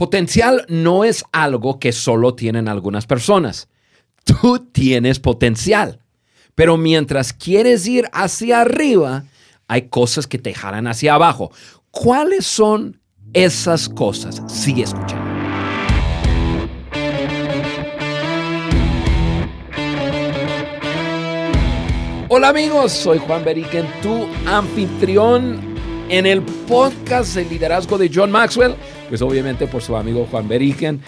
Potencial no es algo que solo tienen algunas personas. Tú tienes potencial. Pero mientras quieres ir hacia arriba, hay cosas que te jalan hacia abajo. ¿Cuáles son esas cosas? Sigue escuchando. Hola amigos, soy Juan Beriken, tu anfitrión en el podcast de liderazgo de John Maxwell, pues obviamente por su amigo Juan Beriken.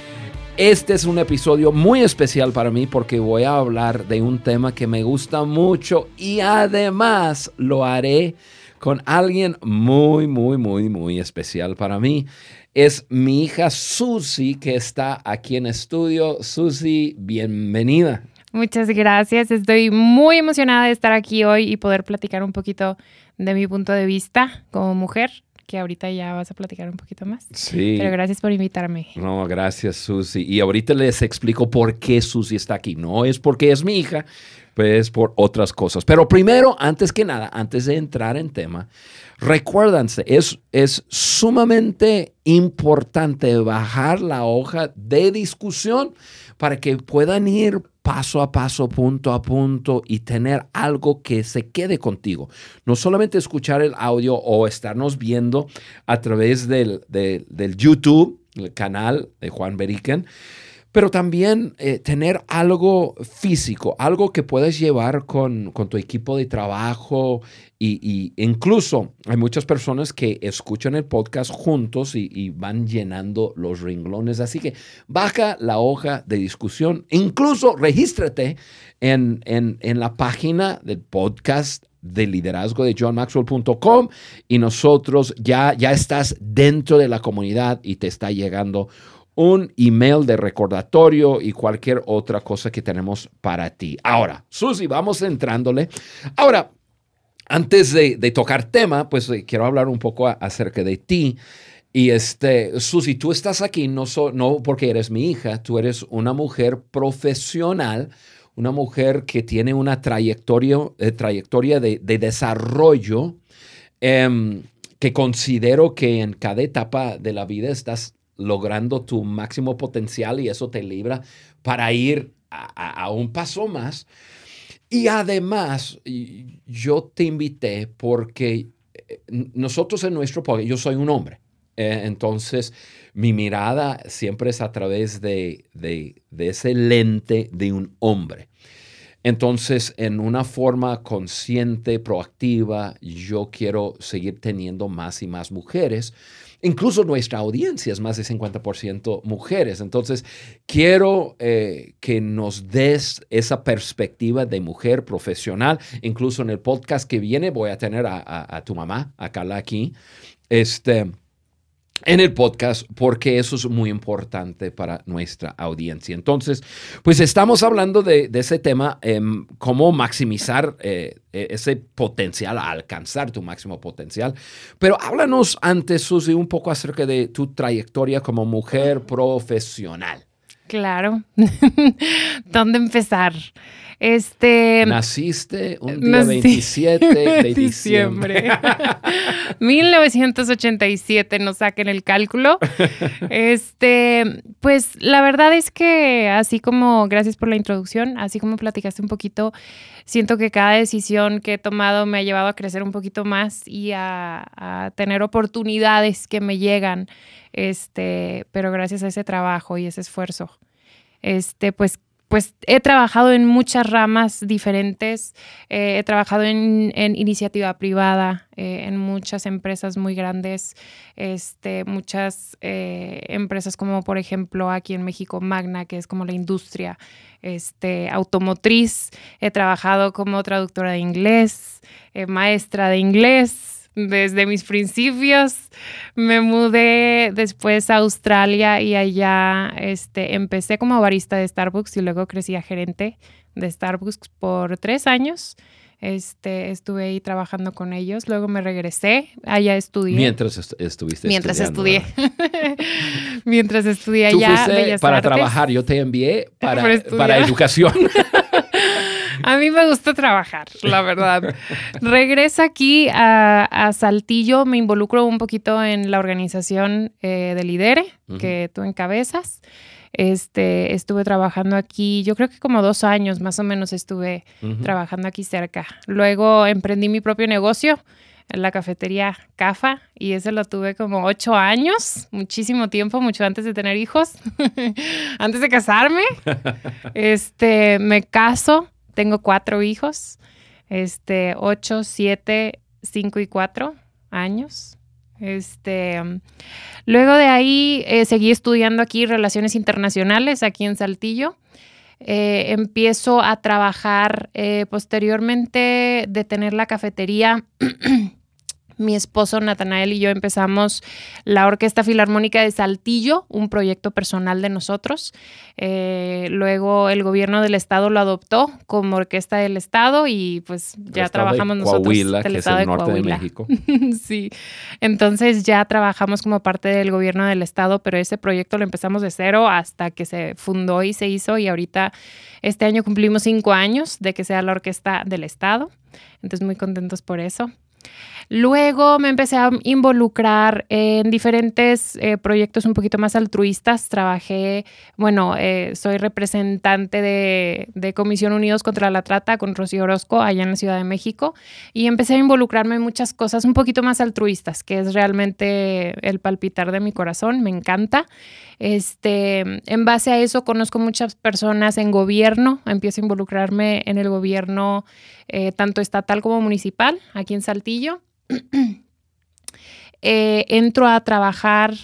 Este es un episodio muy especial para mí porque voy a hablar de un tema que me gusta mucho y además lo haré con alguien muy, muy, muy, muy especial para mí. Es mi hija Susi que está aquí en estudio. Susi, bienvenida. Muchas gracias. Estoy muy emocionada de estar aquí hoy y poder platicar un poquito de mi punto de vista como mujer, que ahorita ya vas a platicar un poquito más. Sí. Pero gracias por invitarme. No, gracias, Susi. Y ahorita les explico por qué Susi está aquí. No es porque es mi hija, pues por otras cosas. Pero primero, antes que nada, antes de entrar en tema, recuérdense, es, es sumamente importante bajar la hoja de discusión para que puedan ir paso a paso, punto a punto y tener algo que se quede contigo. No solamente escuchar el audio o estarnos viendo a través del, del, YouTube, el canal de Juan Beriken, pero también eh, tener algo físico, algo que puedas llevar con, tu equipo de trabajo y, incluso hay muchas personas que escuchan el podcast juntos y, van llenando los renglones. Así que baja la hoja de discusión, incluso regístrate en, en la página del podcast de liderazgo de johnmaxwell.com y nosotros ya, ya estás dentro de la comunidad y te está llegando un email de recordatorio y cualquier otra cosa que tenemos para ti. Ahora, Susi, vamos entrándole. Ahora, antes de, tocar tema, pues eh, quiero hablar un poco acerca de ti. Y este, Susi, tú estás aquí no, no porque eres mi hija, tú eres una mujer profesional, una mujer que tiene una trayectoria, eh, trayectoria de, desarrollo em, que considero que en cada etapa de la vida estás logrando tu máximo potencial y eso te libra para ir a, un paso más. Y además, yo te invité porque eh, nosotros en nuestro podcast, yo soy un hombre, eh, entonces mi mirada siempre es a través de, de, de ese lente de un hombre. Entonces, en una forma consciente, proactiva, yo quiero seguir teniendo más y más mujeres Incluso nuestra audiencia es más de 50% mujeres. Entonces, quiero eh, que nos des esa perspectiva de mujer profesional. Incluso en el podcast que viene voy a tener a, a tu mamá, a Carla aquí. Este, en el podcast porque eso es muy importante para nuestra audiencia. Entonces, pues estamos hablando de, ese tema, em, cómo maximizar eh, e, ese potencial, alcanzar tu máximo potencial. Pero háblanos antes, Susi, un poco acerca de tu trayectoria como mujer profesional. Claro. ¿Dónde empezar? Este. Naciste un día 27 de diciembre. 1987, no saquen el cálculo. Este, pues la verdad es que así como, gracias por la introducción, así como platicaste un poquito, siento que cada decisión que he tomado me ha llevado a crecer un poquito más y a, a tener oportunidades que me llegan. Este, pero gracias a ese trabajo y ese esfuerzo, este, pues pues he trabajado en muchas ramas diferentes, eh, he trabajado en, iniciativa privada, eh, en muchas empresas muy grandes, este, muchas eh, empresas como por ejemplo aquí en México Magna, que es como la industria este, automotriz, he trabajado como traductora de inglés, maestra de inglés, desde mis principios. Me mudé después a Australia y allá este, empecé como barista de Starbucks y luego crecí a gerente de Starbucks por tres años. Este, estuve ahí trabajando con ellos, luego me regresé, allá estudié. Mientras estuviste Mientras estudié. Mientras estudié allá. para trabajar, yo te envié para, para educación. A mí me gusta trabajar, la verdad. Regreso aquí a, Saltillo, me involucro un poquito en la organización eh, de Lidere, que tú encabezas. Este, estuve trabajando aquí, yo creo que como dos años más o menos estuve trabajando aquí cerca. Luego emprendí mi propio negocio en la cafetería Cafa y ese lo tuve como ocho años, muchísimo tiempo, mucho antes de tener hijos, antes de casarme. Este, me caso, tengo cuatro hijos, este, ocho, siete, cinco y cuatro años. Este, luego de ahí eh, seguí estudiando aquí relaciones internacionales, aquí en Saltillo. Eh, empiezo a trabajar eh, posteriormente de tener la cafetería mi esposo Natanael y yo empezamos la Orquesta Filarmónica de Saltillo, un proyecto personal de nosotros. Eh, luego el gobierno del estado lo adoptó como orquesta del estado y pues ya trabajamos nosotros Coahuila, que es el norte de México. sí, entonces ya trabajamos como parte del gobierno del estado, pero ese proyecto lo empezamos de cero hasta que se fundó y se hizo y ahorita este año cumplimos cinco años de que sea la orquesta del estado. Entonces muy contentos por eso. Luego me empecé a involucrar en diferentes eh, proyectos un poquito más altruistas. Trabajé, bueno, eh, soy representante de, de, Comisión Unidos contra la Trata con Rocío Orozco allá en la Ciudad de México y empecé a involucrarme en muchas cosas un poquito más altruistas, que es realmente el palpitar de mi corazón, me encanta. Este, en base a eso conozco muchas personas en gobierno, empiezo a involucrarme en el gobierno eh, tanto estatal como municipal aquí en Saltillo. Eh, entro a trabajar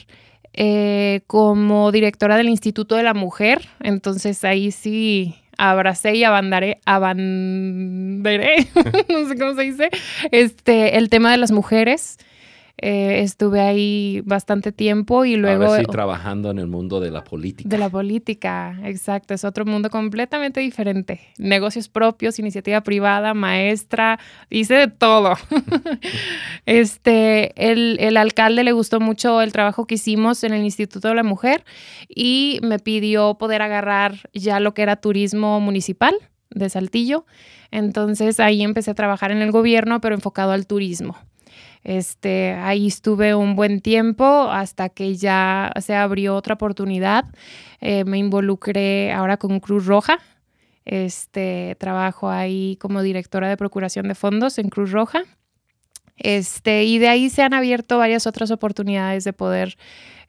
eh, como directora del Instituto de la Mujer, entonces ahí sí abracé y abandaré, abanderé, no sé cómo se dice, este, el tema de las mujeres. Eh, estuve ahí bastante tiempo y luego... sí, trabajando en el mundo de la política. De la política, exacto. Es otro mundo completamente diferente. Negocios propios, iniciativa privada, maestra, hice de todo. este, el, el alcalde le gustó mucho el trabajo que hicimos en el Instituto de la Mujer y me pidió poder agarrar ya lo que era turismo municipal de Saltillo. Entonces ahí empecé a trabajar en el gobierno, pero enfocado al turismo. Este, ahí estuve un buen tiempo hasta que ya se abrió otra oportunidad. Eh, me involucré ahora con Cruz Roja. Este, trabajo ahí como directora de procuración de fondos en Cruz Roja. Este, y de ahí se han abierto varias otras oportunidades de poder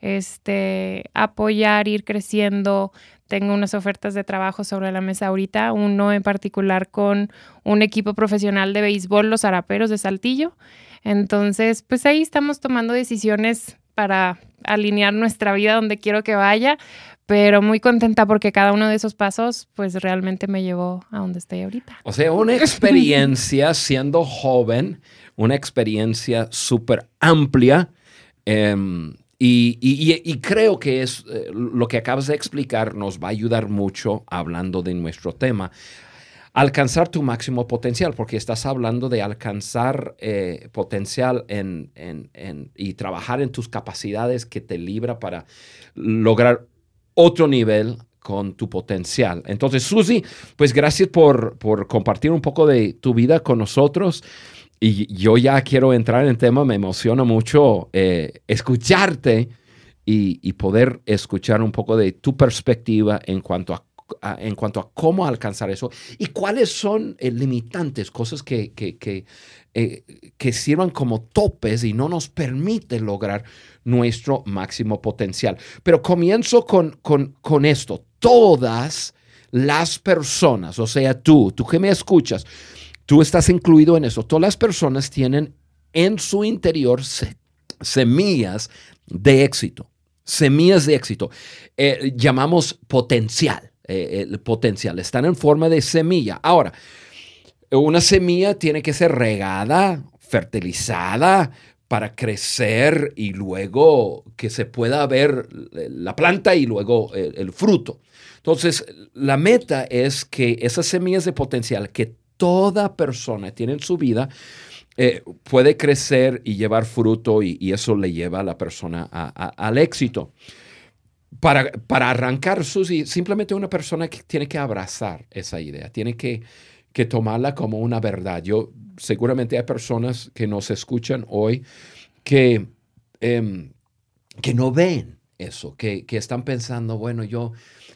este, apoyar, ir creciendo. Tengo unas ofertas de trabajo sobre la mesa ahorita, uno en particular con un equipo profesional de béisbol, los Araperos de Saltillo. Entonces, pues ahí estamos tomando decisiones para alinear nuestra vida donde quiero que vaya, pero muy contenta porque cada uno de esos pasos pues realmente me llevó a donde estoy ahorita. O sea, una experiencia siendo joven, una experiencia súper amplia. Em, y, creo que es eh, lo que acabas de explicar nos va a ayudar mucho hablando de nuestro tema alcanzar tu máximo potencial, porque estás hablando de alcanzar eh, potencial en, y trabajar en tus capacidades que te libra para lograr otro nivel con tu potencial. Entonces, Susi, pues gracias por, por compartir un poco de tu vida con nosotros. Y yo ya quiero entrar en el tema, me emociona mucho eh, escucharte y, y, poder escuchar un poco de tu perspectiva en cuanto a en cuanto a cómo alcanzar eso y cuáles son eh, limitantes, cosas que, que, eh, que, sirvan como topes y no nos permiten lograr nuestro máximo potencial. Pero comienzo con, con, con esto. Todas las personas, o sea, tú, tú que me escuchas, tú estás incluido en eso. Todas las personas tienen en su interior semillas de éxito. Semillas de éxito. Eh, llamamos potencial. Eh, el potencial. Están en forma de semilla. Ahora, una semilla tiene que ser regada, fertilizada para crecer y luego que se pueda ver la planta y luego el, fruto. Entonces, la meta es que esas semillas de potencial que toda persona tiene en su vida, eh, puede crecer y llevar fruto y, eso le lleva a la persona al éxito para, para arrancar, Susi, simplemente una persona que tiene que abrazar esa idea, tiene que, que tomarla como una verdad. Yo seguramente hay personas que nos escuchan hoy que, em, que no ven eso, que, que están pensando, bueno, yo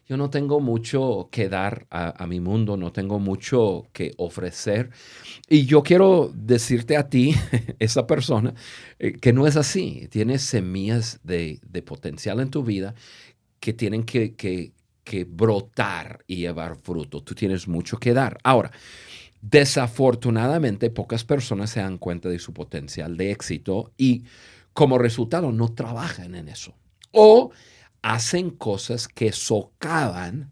yo no tengo mucho que dar a, mi mundo, no tengo mucho que ofrecer. Y yo quiero decirte a ti, esa persona, eh, que no es así. Tienes semillas de, potencial en tu vida que tienen que, que, que brotar y llevar fruto. Tú tienes mucho que dar. Ahora, desafortunadamente pocas personas se dan cuenta de su potencial de éxito y como resultado no trabajan en eso. O hacen cosas que socavan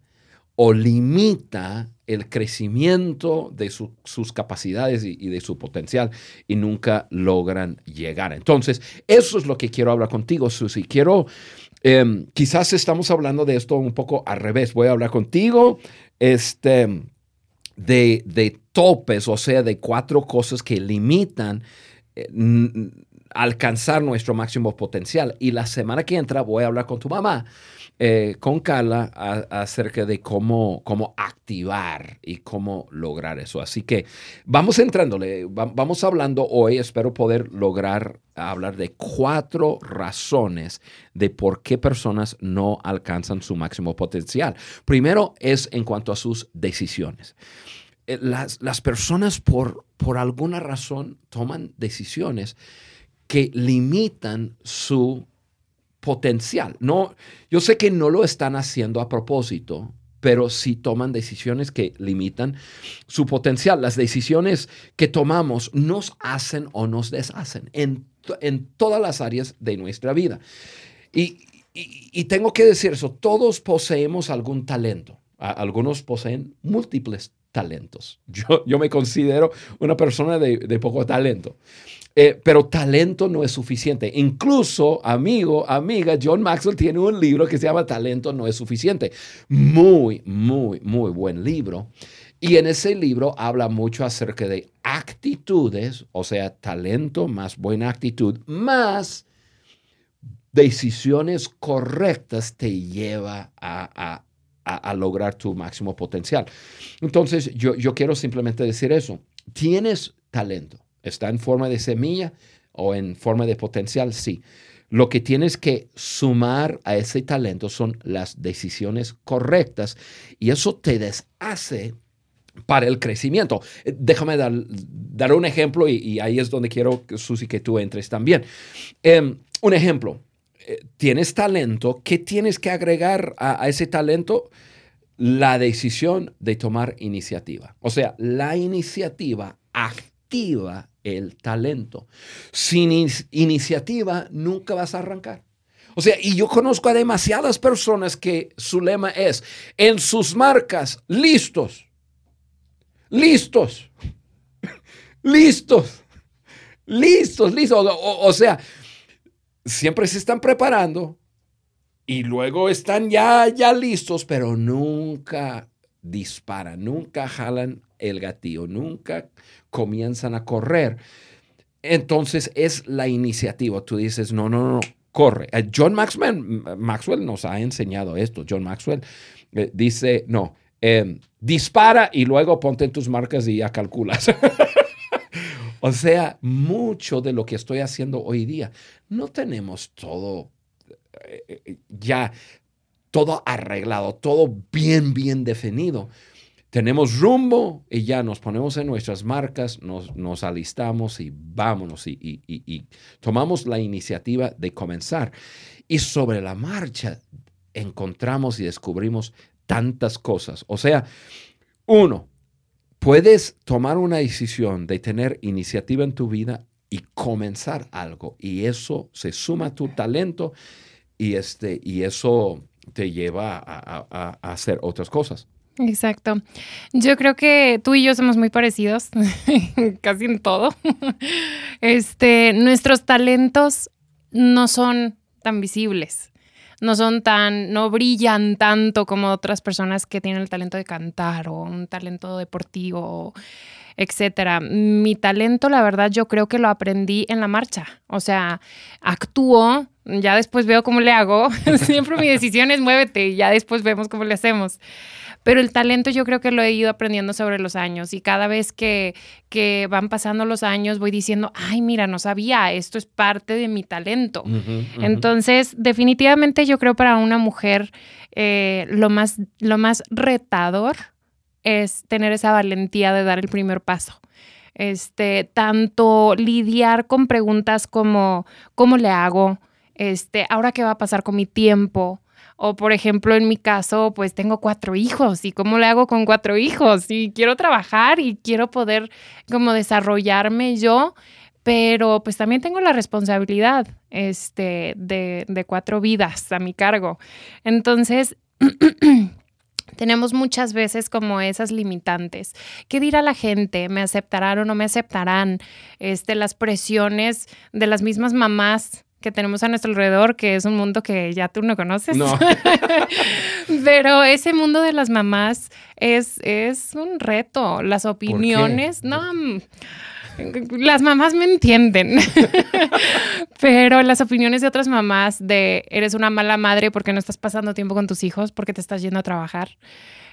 o limita el crecimiento de sus capacidades y, de su potencial y nunca logran llegar. Entonces, eso es lo que quiero hablar contigo, Susi. Quiero, em, quizás estamos hablando de esto un poco al revés. Voy a hablar contigo este, de, de topes, o sea, de cuatro cosas que limitan eh, alcanzar nuestro máximo potencial. Y la semana que entra voy a hablar con tu mamá, eh, con Carla, acerca de cómo, cómo activar y cómo lograr eso. Así que vamos entrándole, vamos hablando hoy, espero poder lograr hablar de cuatro razones de por qué personas no alcanzan su máximo potencial. Primero es en cuanto a sus decisiones. Eh, las, las personas por, por alguna razón toman decisiones que limitan su potencial. No, yo sé que no lo están haciendo a propósito, pero sí toman decisiones que limitan su potencial. Las decisiones que tomamos nos hacen o nos deshacen en, en todas las áreas de nuestra vida. Y, y, tengo que decir eso, todos poseemos algún talento. Algunos poseen múltiples talentos. Yo, yo me considero una persona de, poco talento. Eh, pero talento no es suficiente. Incluso, amigo, amiga, John Maxwell tiene un libro que se llama Talento no es suficiente. Muy, muy, muy buen libro. Y en ese libro habla mucho acerca de actitudes, o sea, talento más buena actitud, más decisiones correctas te lleva a, lograr tu máximo potencial. Entonces, yo, yo quiero simplemente decir eso. Tienes talento ¿Está en forma de semilla o en forma de potencial? Sí. Lo que tienes que sumar a ese talento son las decisiones correctas y eso te deshace para el crecimiento. Déjame dar, dar un ejemplo y, ahí es donde quiero, Susi, que tú entres también. Em, un ejemplo, tienes talento, ¿qué tienes que agregar a, a ese talento? La decisión de tomar iniciativa. O sea, la iniciativa activa el talento. Sin iniciativa nunca vas a arrancar. O sea, y yo conozco a demasiadas personas que su lema es, en sus marcas, listos, listos, listos, listos, listos. O, sea, siempre se están preparando y luego están ya, ya listos, pero nunca disparan, nunca jalan el gatillo, nunca comienzan a correr. Entonces es la iniciativa. Tú dices, no, no, no, corre. Eh, John Maxwell, Maxwell nos ha enseñado esto. John Maxwell eh, dice, no, em, dispara y luego ponte en tus marcas y ya calculas. o sea, mucho de lo que estoy haciendo hoy día, no tenemos todo eh, ya, todo arreglado, todo bien, bien definido tenemos rumbo y ya nos ponemos en nuestras marcas, nos, alistamos y vámonos y, tomamos la iniciativa de comenzar. Y sobre la marcha encontramos y descubrimos tantas cosas. O sea, uno, puedes tomar una decisión de tener iniciativa en tu vida y comenzar algo y eso se suma a tu talento y, este, y eso te lleva a hacer otras cosas. Exacto. Yo creo que tú y yo somos muy parecidos, casi en todo. Este, nuestros talentos no son tan visibles, no son tan, no brillan tanto como otras personas que tienen el talento de cantar o un talento deportivo. Etcétera. Mi talento, la verdad, yo creo que lo aprendí en la marcha. O sea, actúo, ya después veo cómo le hago. Siempre mi decisión es muévete y ya después vemos cómo le hacemos. Pero el talento yo creo que lo he ido aprendiendo sobre los años y cada vez que, que van pasando los años voy diciendo, ay, mira, no sabía, esto es parte de mi talento. Entonces, definitivamente yo creo para una mujer eh, lo, más, lo más retador es tener esa valentía de dar el primer paso. Este, tanto lidiar con preguntas como, ¿cómo le hago? Este, ahora qué va a pasar con mi tiempo, o por ejemplo, en mi caso, pues tengo cuatro hijos y cómo le hago con cuatro hijos y quiero trabajar y quiero poder como desarrollarme yo, pero pues también tengo la responsabilidad este, de, de cuatro vidas a mi cargo. Entonces, tenemos muchas veces como esas limitantes. ¿Qué dirá la gente? ¿Me aceptarán o no me aceptarán? Este, las presiones de las mismas mamás que tenemos a nuestro alrededor, que es un mundo que ya tú no conoces. No. Pero ese mundo de las mamás es, es un reto. Las opiniones, no. Las mamás me entienden, pero las opiniones de otras mamás de eres una mala madre porque no estás pasando tiempo con tus hijos, porque te estás yendo a trabajar.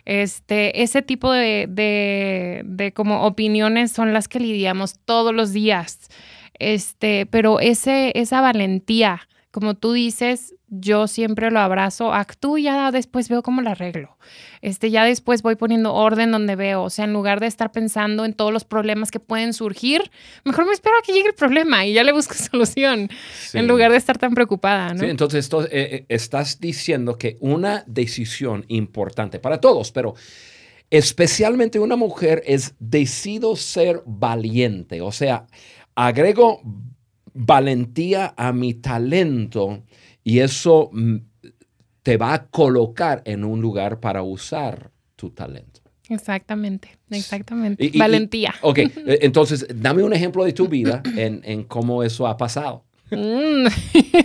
Este, ese tipo de, de, de como opiniones son las que lidiamos todos los días. Este, pero ese, esa valentía, como tú dices, yo siempre lo abrazo, actúo y ya después veo cómo lo arreglo. Este, ya después voy poniendo orden donde veo, o sea, en lugar de estar pensando en todos los problemas que pueden surgir, mejor me espero a que llegue el problema y ya le busco solución, en lugar de estar tan preocupada, ¿no? Sí, entonces esto, eh, eh, estás diciendo que una decisión importante para todos, pero especialmente una mujer es decido ser valiente, o sea, agrego valentía a mi talento y eso mm, te va a colocar en un lugar para usar tu talento. Exactamente, exactamente. valentía. ok, e, entonces dame un ejemplo de tu vida en, cómo eso ha pasado. Mm.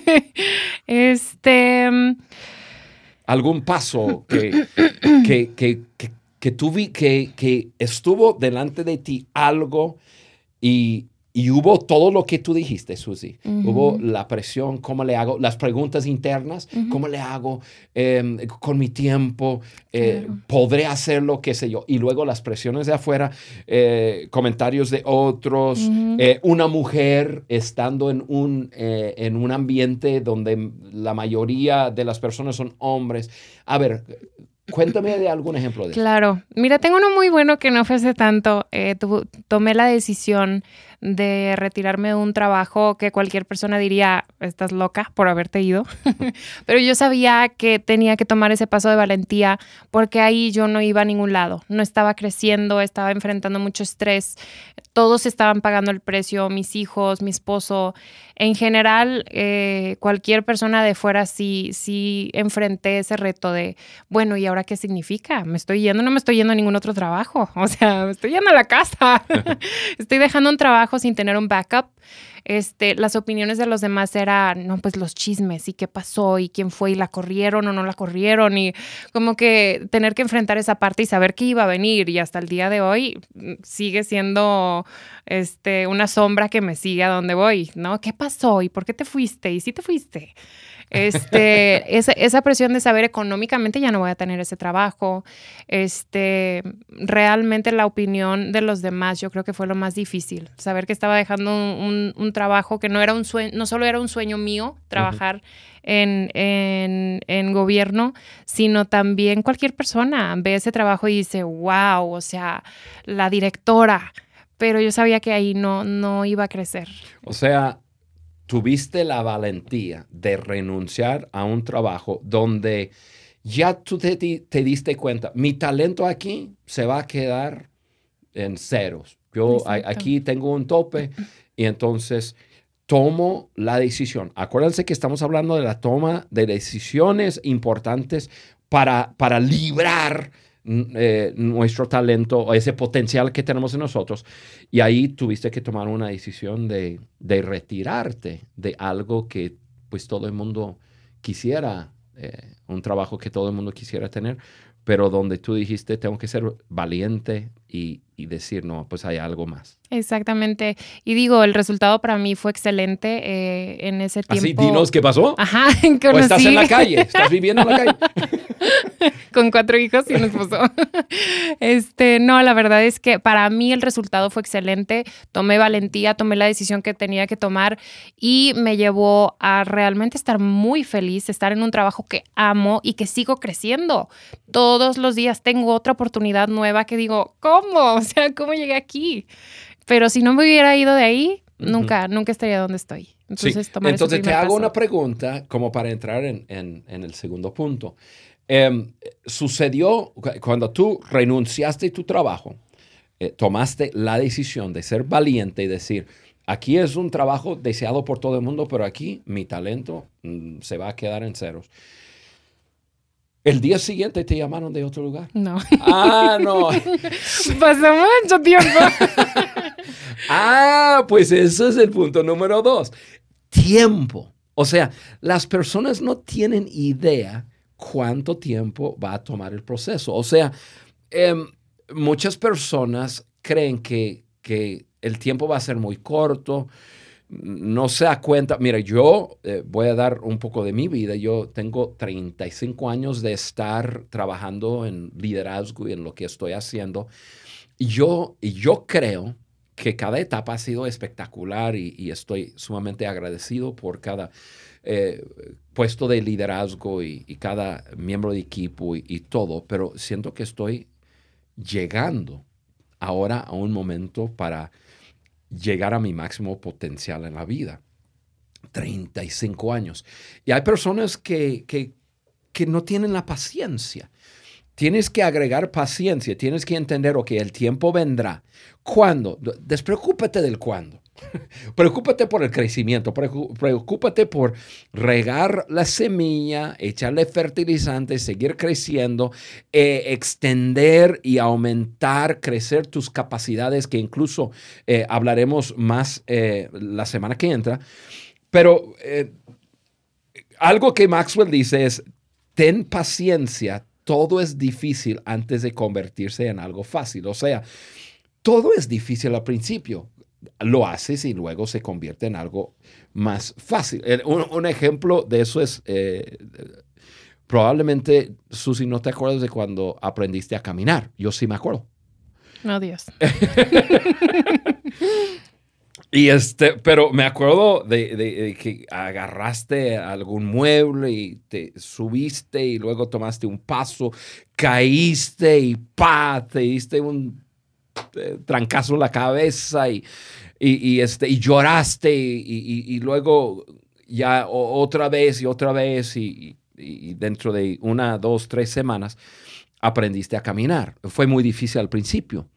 este... Mm, ¿Algún paso que, que, que, que, que estuvo delante de ti algo y y hubo todo lo que tú dijiste, Susi. Hubo la presión, cómo le hago, las preguntas internas, cómo le hago em, con mi tiempo, eh, podré hacerlo, qué sé yo. Y luego las presiones de afuera, eh, comentarios de otros, eh, una mujer estando en un, en un ambiente donde la mayoría de las personas son hombres. A ver, Cuéntame de algún ejemplo de eso. Claro. Mira, tengo uno muy bueno que no fue hace tanto. tomé la decisión de retirarme de un trabajo que cualquier persona diría, estás loca por haberte ido. Pero yo sabía que tenía que tomar ese paso de valentía porque ahí yo no iba a ningún lado. No estaba creciendo, estaba enfrentando mucho estrés. Todos estaban pagando el precio, mis hijos, mi esposo. En general, eh, cualquier persona de fuera sí, sí enfrenté ese reto de, bueno, ¿y ahora qué significa? ¿Me estoy yendo? No me estoy yendo a ningún otro trabajo. O sea, me estoy yendo a la casa. estoy dejando un trabajo sin tener un backup. Este, las opiniones de los demás eran, no, pues los chismes y qué pasó y quién fue y la corrieron o no la corrieron y como que tener que enfrentar esa parte y saber que iba a venir y hasta el día de hoy mm, sigue siendo este, una sombra que me sigue a donde voy, ¿no? ¿Qué pasó y por qué te fuiste y si te fuiste? Este, esa, presión de saber económicamente ya no voy a tener ese trabajo. Este, realmente la opinión de los demás yo creo que fue lo más difícil. Saber que estaba dejando un, trabajo que no era un sueño, no solo era un sueño mío trabajar en, en, gobierno, sino también cualquier persona ve ese trabajo y dice, wow, o sea, la directora. Pero yo sabía que ahí no, no iba a crecer. O sea, tuviste la valentía de renunciar a un trabajo donde ya tú te, diste cuenta, mi talento aquí se va a quedar en ceros. Yo aquí tengo un tope y entonces tomo la decisión. Acuérdense que estamos hablando de la toma de decisiones importantes para, para librar eh, nuestro talento o ese potencial que tenemos en nosotros. Y ahí tuviste que tomar una decisión de, de retirarte de algo que pues todo el mundo quisiera, eh, un trabajo que todo el mundo quisiera tener, pero donde tú dijiste, tengo que ser valiente y, y decir, no, pues hay algo más. Exactamente. Y digo, el resultado para mí fue excelente eh, en ese tiempo. Así, dinos qué pasó. Ajá, O estás en la calle, estás viviendo en la calle. Con cuatro hijos y un esposo. Este, no, la verdad es que para mí el resultado fue excelente. Tomé valentía, tomé la decisión que tenía que tomar y me llevó a realmente estar muy feliz, estar en un trabajo que amo y que sigo creciendo. Todos los días tengo otra oportunidad nueva que digo, ¿cómo? O sea, ¿cómo llegué aquí? Pero si no me hubiera ido de ahí, nunca, nunca estaría donde estoy. Entonces, Sí. Entonces te hago paso. una pregunta como para entrar en, en- en el segundo punto. Em, sucedió cu- cuando tú renunciaste a tu trabajo, eh, tomaste la decisión de ser valiente y decir, aquí es un trabajo deseado por todo el mundo, pero aquí mi talento mm, se va a quedar en ceros. El día siguiente te llamaron de otro lugar. No. Ah, no. Pasó mucho tiempo. Ah, pues ese es el punto número dos. Tiempo. O sea, las personas no tienen idea cuánto tiempo va a tomar el proceso. O sea, em, muchas personas creen que, que el tiempo va a ser muy corto. No se da cuenta. Mira, yo eh, voy a dar un poco de mi vida. Yo tengo 35 años de estar trabajando en liderazgo y en lo que estoy haciendo. Yo, yo creo que cada etapa ha sido espectacular y, y estoy sumamente agradecido por cada eh, puesto de liderazgo y, cada miembro de equipo y, y todo, pero siento que estoy llegando ahora a un momento para llegar a mi máximo potencial en la vida. 35 años. Y hay personas que, que, que no tienen la paciencia. Tienes que agregar paciencia, tienes que entender, ok, el tiempo vendrá. ¿Cuándo? Despreocúpate del cuándo. Preocúpate por el crecimiento, preocúpate por regar la semilla, echarle fertilizante, seguir creciendo, eh, extender y aumentar, crecer tus capacidades, que incluso eh, hablaremos más eh, la semana que entra. Pero algo que Maxwell dice es, ten paciencia, todo es difícil antes de convertirse en algo fácil. O sea, todo es difícil al principio. Lo haces y luego se convierte en algo más fácil. Eh, Un, un ejemplo de eso es, eh, probablemente, Susi, no te acuerdas de cuando aprendiste a caminar. Yo sí me acuerdo. No, Dios. Y este, pero me acuerdo de, de- de que agarraste algún mueble y te subiste y luego tomaste un paso, caíste y pa, te diste un eh, trancazo en la cabeza y, y, y, este, y lloraste y, luego ya otra vez y otra vez y dentro de una, dos, tres semanas aprendiste a caminar. Fue muy difícil al principio.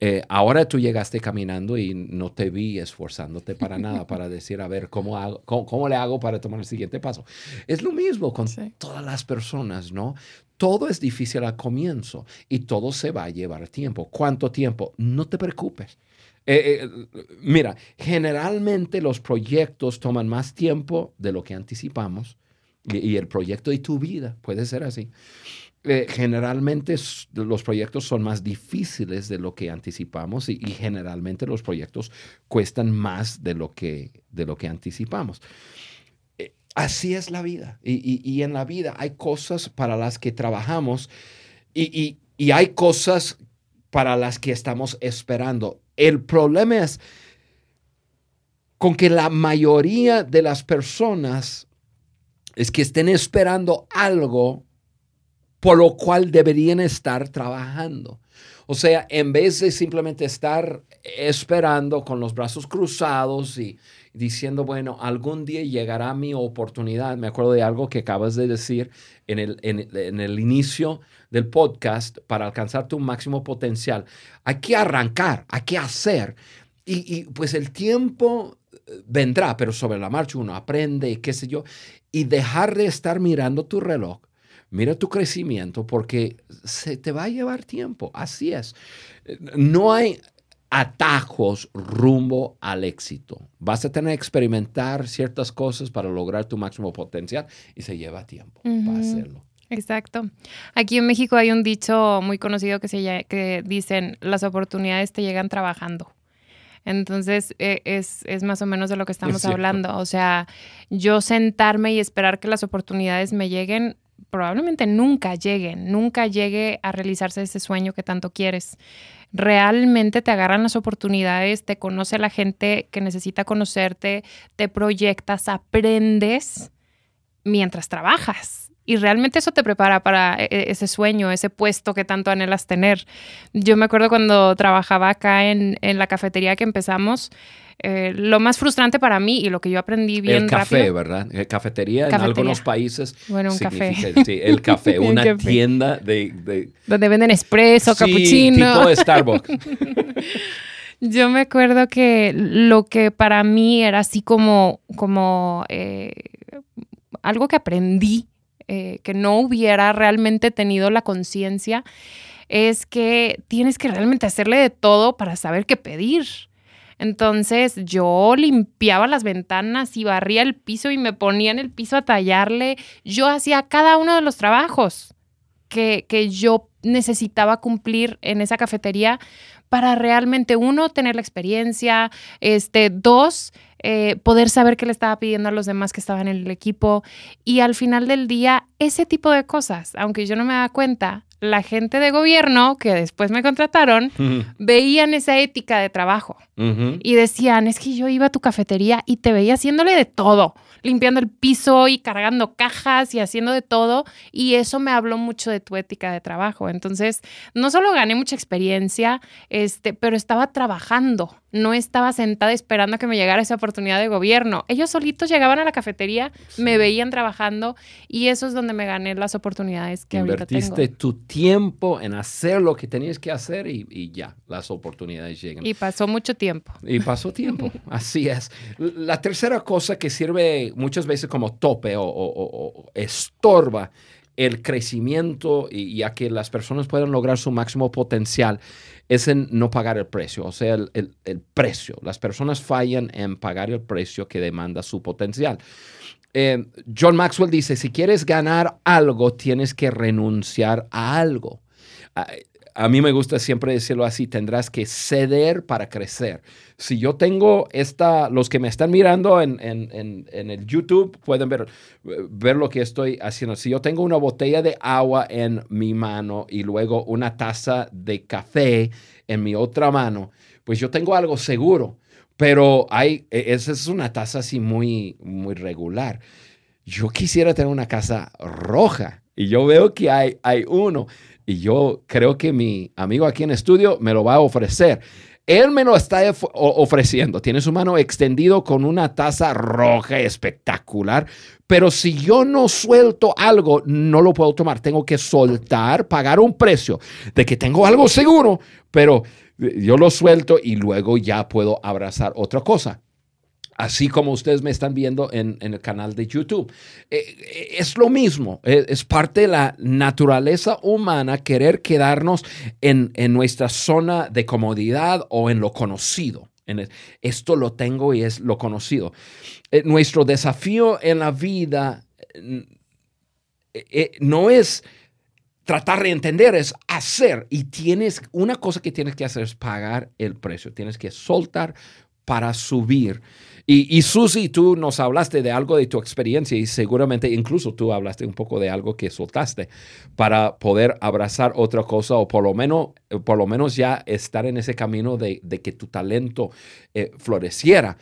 Eh, ahora tú llegaste caminando y no te vi esforzándote para nada para decir, a ver, ¿cómo, hago, cómo, cómo le hago para tomar el siguiente paso? Es lo mismo con Sí. todas las personas, ¿no? Todo es difícil al comienzo y todo se va a llevar tiempo. ¿Cuánto tiempo? No te preocupes. Eh, eh, mira, generalmente los proyectos toman más tiempo de lo que anticipamos y, el proyecto de tu vida puede ser así. Eh, generalmente los proyectos son más difíciles de lo que anticipamos y, y generalmente los proyectos cuestan más de lo que, de lo que anticipamos. Así es la vida. Y, y- y en la vida hay cosas para las que trabajamos y, y- y hay cosas para las que estamos esperando. El problema es con que la mayoría de las personas es que estén esperando algo por lo cual deberían estar trabajando. O sea, en vez de simplemente estar esperando con los brazos cruzados y diciendo, bueno, algún día llegará mi oportunidad. Me acuerdo de algo que acabas de decir en el, en, en el inicio del podcast para alcanzar tu máximo potencial. Hay que arrancar, hay que hacer. Y, y, pues el tiempo eh, vendrá, pero sobre la marcha uno aprende qué sé yo. Y dejar de estar mirando tu reloj Mira tu crecimiento porque se te va a llevar tiempo. Así es. No hay atajos rumbo al éxito. Vas a tener que experimentar ciertas cosas para lograr tu máximo potencial y se lleva tiempo para hacerlo. Exacto. Aquí en México hay un dicho muy conocido que, se, que dicen, las oportunidades te llegan trabajando. Entonces, e, es, es, más o menos de lo que estamos hablando. O sea, yo sentarme y esperar que las oportunidades me lleguen, probablemente nunca lleguen, nunca llegue a realizarse ese sueño que tanto quieres. Realmente te agarran las oportunidades, te conoce la gente que necesita conocerte, te proyectas, aprendes mientras trabajas y realmente eso te prepara para e, e, ese sueño, ese puesto que tanto anhelas tener. Yo me acuerdo cuando trabajaba acá en, la cafetería que empezamos, eh, lo más frustrante para mí y lo que yo aprendí bien el café, ¿verdad? Eh, cafetería, en algunos países. Bueno, un café. Sí, el café, una tienda de, Donde venden espresso, sí, cappuccino. tipo de Starbucks. yo me acuerdo que lo que para mí era así como, como eh, algo que aprendí eh, que no hubiera realmente tenido la conciencia, es que tienes que realmente hacerle de todo para saber qué pedir. Entonces yo limpiaba las ventanas y barría el piso y me ponía en el piso a tallarle. Yo hacía cada uno de los trabajos que, que yo necesitaba cumplir en esa cafetería para realmente, uno, tener la experiencia, este, dos, eh, poder saber qué le estaba pidiendo a los demás que estaban en el equipo. Y al final del día, ese tipo de cosas, aunque yo no me daba cuenta, la gente de gobierno que después me contrataron veían esa ética de trabajo y decían, es que yo iba a tu cafetería y te veía haciéndole de todo limpiando el piso y cargando cajas y haciendo de todo. Y eso me habló mucho de tu ética de trabajo. Entonces, no solo gané mucha experiencia, este, pero estaba trabajando. No estaba sentada esperando a que me llegara esa oportunidad de gobierno. Ellos solitos llegaban a la cafetería, me veían trabajando y eso es donde me gané las oportunidades que ahorita tengo. Invertiste tu tiempo en hacer lo que tenías que hacer y, y ya, las oportunidades llegan. Y pasó mucho tiempo. Y pasó tiempo, así es. La tercera cosa que sirve muchas veces como tope o, estorba el crecimiento y, a que las personas puedan lograr su máximo potencial es en no pagar el precio, o sea, el, precio. Las personas fallan en pagar el precio que demanda su potencial. Eh, John Maxwell dice, si quieres ganar algo, tienes que renunciar a algo. A mí me gusta siempre decirlo así, tendrás que ceder para crecer. Si yo tengo esta, los que me están mirando en, el YouTube pueden ver, ver lo que estoy haciendo. Si yo tengo una botella de agua en mi mano y luego una taza de café en mi otra mano, pues yo tengo algo seguro. Pero hay, e, esa es una taza así muy, muy regular. Yo quisiera tener una casa roja y yo veo que hay, hay uno y yo creo que mi amigo aquí en estudio me lo va a ofrecer. Él me lo está ofreciendo. Tiene su mano extendido con una taza roja espectacular. Pero si yo no suelto algo, no lo puedo tomar. Tengo que soltar, pagar un precio de que tengo algo seguro, pero yo lo suelto y luego ya puedo abrazar otra cosa así como ustedes me están viendo en, el canal de YouTube. Eh, eh, es lo mismo, eh, es, parte de la naturaleza humana querer quedarnos en, nuestra zona de comodidad o en lo conocido. Esto lo tengo y es lo conocido. nuestro desafío en la vida no es tratar de entender, es hacer. Y tienes, una cosa que tienes que hacer es pagar el precio. Tienes que soltar para subir. Y, y Susi, tú nos hablaste de algo de tu experiencia y seguramente incluso tú hablaste un poco de algo que soltaste para poder abrazar otra cosa o por lo menos, por lo menos ya estar en ese camino de, que tu talento eh, floreciera.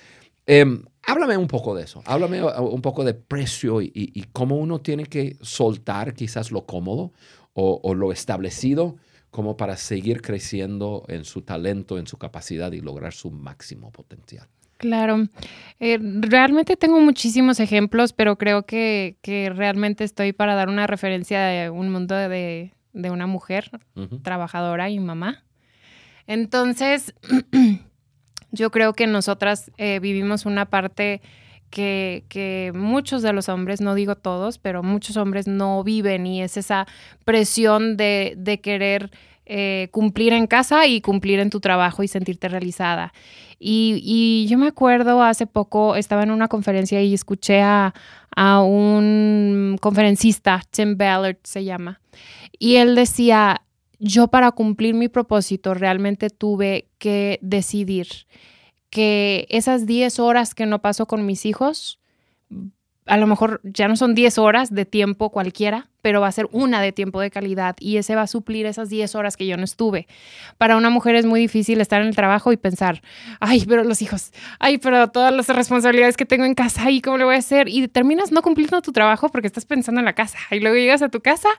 Em, háblame un poco de eso, háblame uh, un poco de precio y, cómo uno tiene que soltar quizás lo cómodo o lo establecido como para seguir creciendo en su talento, en su capacidad y lograr su máximo potencial. Claro, eh, realmente tengo muchísimos ejemplos, pero creo que, realmente estoy para dar una referencia de un mundo de, una mujer trabajadora y mamá. Entonces, yo creo que nosotras eh, vivimos una parte que, muchos de los hombres, no digo todos, pero muchos hombres no viven y es esa presión de, de querer eh, cumplir en casa y cumplir en tu trabajo y sentirte realizada. Y, yo me acuerdo hace poco, estaba en una conferencia y escuché a, a un conferencista, Tim Ballard se llama, y él decía, yo para cumplir mi propósito realmente tuve que decidir que esas 10 horas que no paso con mis hijos, a lo mejor ya no son 10 horas de tiempo cualquiera, pero va a ser una de tiempo de calidad y ese va a suplir esas 10 horas que yo no estuve. Para una mujer es muy difícil estar en el trabajo y pensar, ay, pero los hijos, ay, pero todas las responsabilidades que tengo en casa y cómo le voy a hacer. Y terminas no cumpliendo tu trabajo porque estás pensando en la casa y luego llegas a tu casa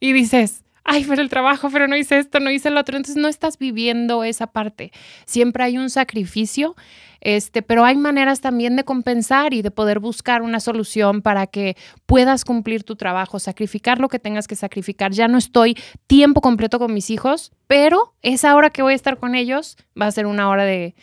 y dices, ay, pero el trabajo, pero no hice esto, no hice el otro. Entonces no estás viviendo esa parte. Siempre hay un sacrificio este, pero hay maneras también de compensar y de poder buscar una solución para que puedas cumplir tu trabajo, sacrificar lo que tengas que sacrificar. Ya no estoy tiempo completo con mis hijos, pero esa hora que voy a estar con ellos va a ser una hora de,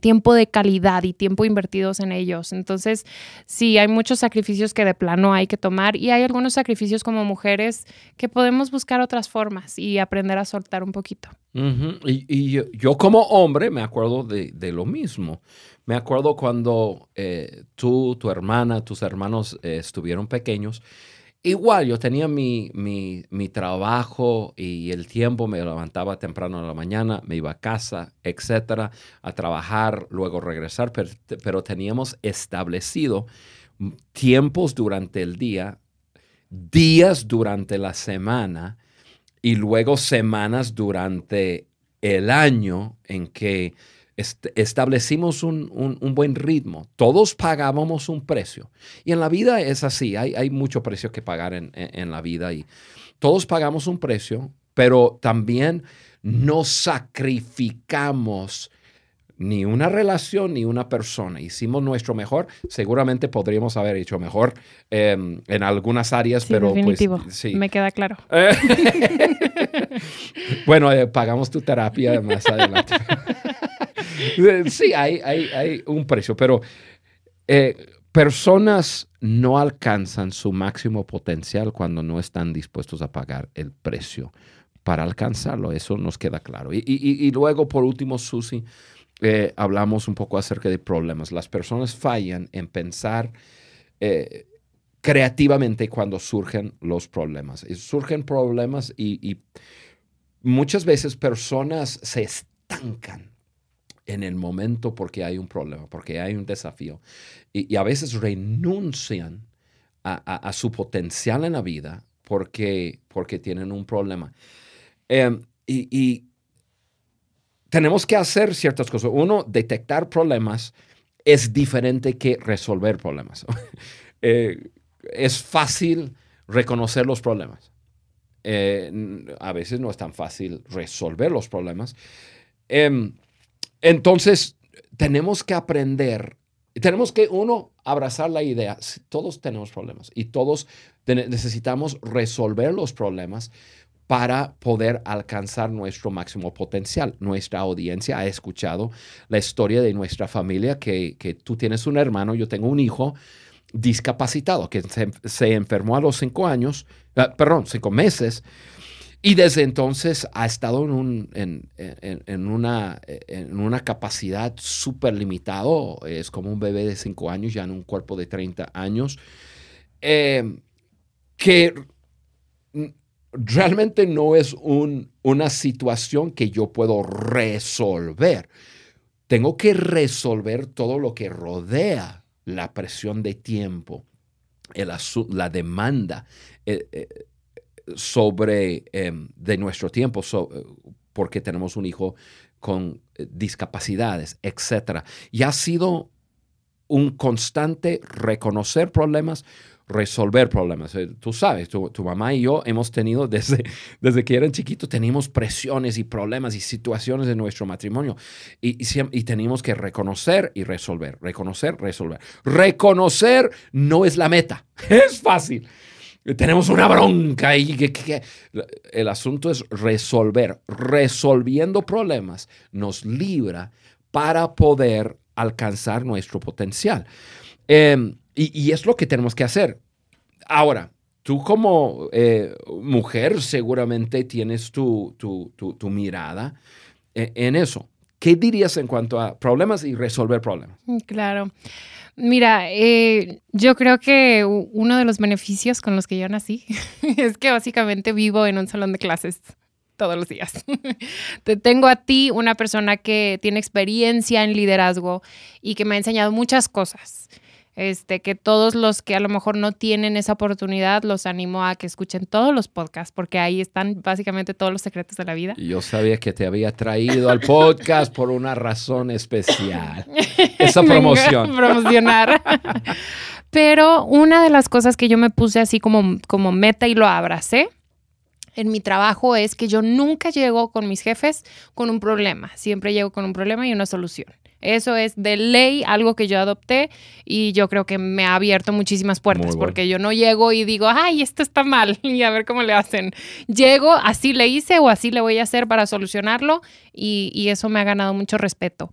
tiempo de calidad y tiempo invertidos en ellos. Entonces, sí, hay muchos sacrificios que de plano hay que tomar y hay algunos sacrificios como mujeres que podemos buscar otras formas y aprender a soltar un poquito. Y, yo, como hombre me acuerdo de, lo mismo. Me acuerdo cuando eh, tú, tu hermana, tus hermanos eh, estuvieron pequeños. Igual yo tenía mi, trabajo y el tiempo, me levantaba temprano en la mañana, me iba a casa, etcétera, a trabajar, luego regresar, pero, pero teníamos establecido tiempos durante el día, días durante la semana y luego semanas durante el año en que establecimos un, buen ritmo. Todos pagábamos un precio. Y en la vida es así, hay, hay mucho precio que pagar en, en, la vida y todos pagamos un precio, pero también no sacrificamos ni una relación ni una persona. Hicimos nuestro mejor. Seguramente podríamos haber hecho mejor em, en algunas áreas, pero pues, definitivo. sí. Me queda claro. bueno, eh, pagamos tu terapia más adelante. sí, hay, hay, un precio, pero eh, personas no alcanzan su máximo potencial cuando no están dispuestos a pagar el precio para alcanzarlo. Eso nos queda claro. Y, y luego, por último, Susi, eh, hablamos un poco acerca de problemas. Las personas fallan en pensar eh, creativamente cuando surgen los problemas. surgen problemas y, muchas veces personas se estancan en el momento porque hay un problema, porque hay un desafío. Y, a veces renuncian a, su potencial en la vida porque, porque tienen un problema. Em, y tenemos que hacer ciertas cosas. Uno, detectar problemas es diferente que resolver problemas. Eh, es fácil reconocer los problemas. Eh, a veces no es tan fácil resolver los problemas. Em, entonces, tenemos que aprender, tenemos que, uno, abrazar la idea, todos tenemos problemas y todos necesitamos resolver los problemas para poder alcanzar nuestro máximo potencial. Nuestra audiencia ha escuchado la historia de nuestra familia, que, tú tienes un hermano, yo tengo un hijo discapacitado, que se, enfermó a los cinco años, ah, perdón, cinco meses, y desde entonces ha estado en, un, en, una, en una, capacidad súper limitado, es como un bebé de cinco años, ya en un cuerpo de 30 años, eh, que realmente no es una situación que yo puedo resolver. Tengo que resolver todo lo que rodea la presión de tiempo, la demanda eh, eh, sobre em, de nuestro tiempo, porque tenemos un hijo con eh, discapacidades, etc. Y ha sido un constante reconocer problemas, resolver problemas. Eh, tú sabes, tu, mamá y yo hemos tenido desde, desde que eran chiquitos, teníamos presiones y problemas y situaciones en nuestro matrimonio y, y, tenemos que reconocer y resolver, reconocer, resolver. Reconocer no es la meta, es fácil. Tenemos una bronca y que, el asunto es resolver. Resolviendo problemas nos libra para poder alcanzar nuestro potencial. Eh, y, es lo que tenemos que hacer. Ahora, tú como eh, mujer seguramente tienes tu, tu, tu, mirada eh, en eso. ¿Qué dirías en cuanto a problemas y resolver problemas? Mm, claro. Mira, eh, yo creo que uno de los beneficios con los que yo nací es que básicamente vivo en un salón de clases todos los días. Te tengo a ti, una persona que tiene experiencia en liderazgo y que me ha enseñado muchas cosas. Este, que todos los que a lo mejor no tienen esa oportunidad, los animo a que escuchen todos los podcasts, porque ahí están básicamente todos los secretos de la vida. Yo sabía que te había traído al podcast por una razón especial. Esa promoción. promocionar. Pero una de las cosas que yo me puse así como, como meta y lo abracé en mi trabajo es que yo nunca llego con mis jefes con un problema, siempre llego con un problema y una solución. Eso es de ley algo que yo adopté y yo creo que me ha abierto muchísimas puertas porque yo no llego y digo, ay, esto está mal y a ver cómo le hacen. Llego, así le hice o así le voy a hacer para solucionarlo y, y eso me ha ganado mucho respeto.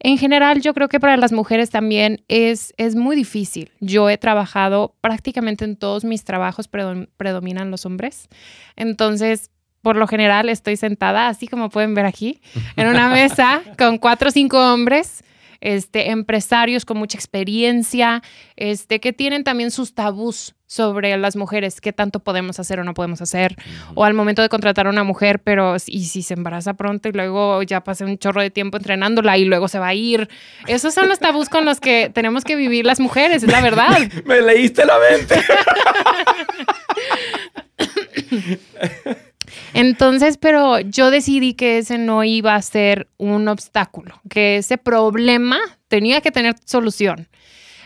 En general, yo creo que para las mujeres también es, es muy difícil. Yo he trabajado prácticamente en todos mis trabajos, predominan los hombres. Entonces, por lo general estoy sentada, así como pueden ver aquí, en una mesa con cuatro o cinco hombres, este, empresarios con mucha experiencia, este, que tienen también sus tabús sobre las mujeres, qué tanto podemos hacer o no podemos hacer, o al momento de contratar a una mujer, pero y si se embaraza pronto y luego ya pasé un chorro de tiempo entrenándola y luego se va a ir. Esos son los tabús con los que tenemos que vivir las mujeres, es la verdad. Me leíste la mente. Entonces, pero yo decidí que ese no iba a ser un obstáculo, que ese problema tenía que tener solución.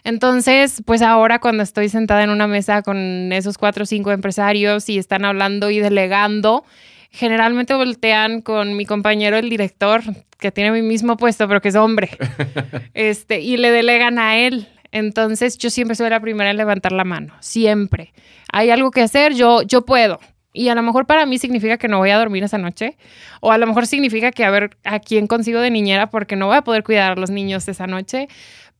Entonces, pues ahora cuando estoy sentada en una mesa con esos cuatro o cinco empresarios y están hablando y delegando, generalmente voltean con mi compañero, el director, que tiene mi mismo puesto, pero que es hombre, este, y le delegan a él. Entonces, yo siempre soy la primera en levantar la mano, siempre. Hay algo que hacer, yo, yo puedo. Y a lo mejor para mí significa que no voy a dormir esa noche. O a lo mejor significa que a ver a quién consigo de niñera porque no voy a poder cuidar a los niños esa noche.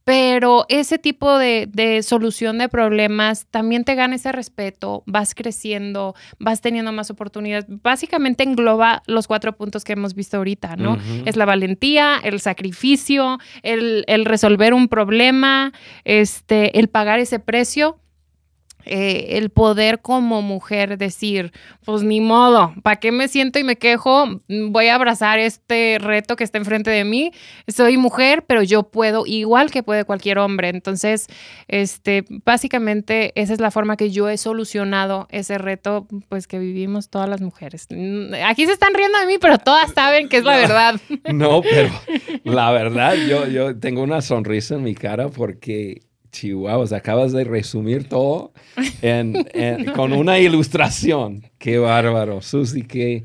Pero ese tipo de, de, solución de problemas también te gana ese respeto, vas creciendo, vas teniendo más oportunidades. Básicamente engloba los cuatro puntos que hemos visto ahorita, ¿no? Es la valentía, el sacrificio, el, el resolver un problema, este, el pagar ese precio eh, el poder como mujer decir, pues ni modo, ¿para qué me siento y me quejo? Voy a abrazar este reto que está enfrente de mí. Soy mujer, pero yo puedo igual que puede cualquier hombre. Entonces, este, básicamente esa es la forma que yo he solucionado ese reto, pues que vivimos todas las mujeres. Aquí se están riendo de mí, pero todas saben que es la verdad. No, pero la verdad, yo, yo tengo una sonrisa en mi cara porque Chihuahua, acabas de resumir todo con una ilustración. Qué bárbaro, Susi, qué,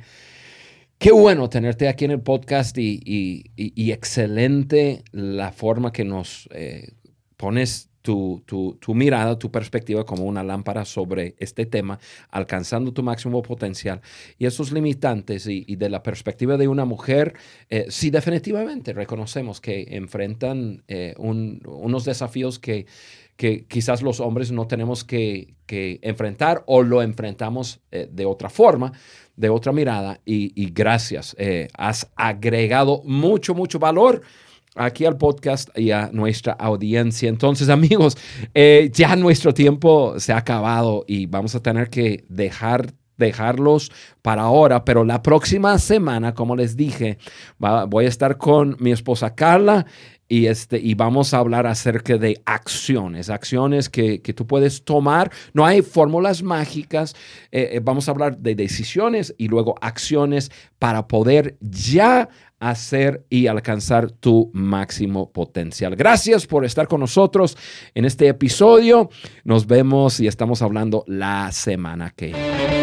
qué bueno tenerte aquí en el podcast y, excelente la forma que nos eh, pones tu, tu, mirada, tu perspectiva como una lámpara sobre este tema, alcanzando tu máximo potencial. Y esos limitantes y, de la perspectiva de una mujer, eh, sí definitivamente reconocemos que enfrentan eh, unos desafíos que, que quizás los hombres no tenemos que, enfrentar o lo enfrentamos eh, de otra forma, de otra mirada. Y, y gracias, has agregado mucho, mucho valor aquí al podcast y a nuestra audiencia. Entonces, amigos, eh, ya nuestro tiempo se ha acabado y vamos a tener que dejar dejarlos para ahora, pero la próxima semana, como les dije, voy a estar con mi esposa Carla y, este, y vamos a hablar acerca de acciones, acciones que, que tú puedes tomar. No hay fórmulas mágicas, eh, eh, vamos a hablar de decisiones y luego acciones para poder ya hacer y alcanzar tu máximo potencial. Gracias por estar con nosotros en este episodio. Nos vemos y estamos hablando la semana que viene.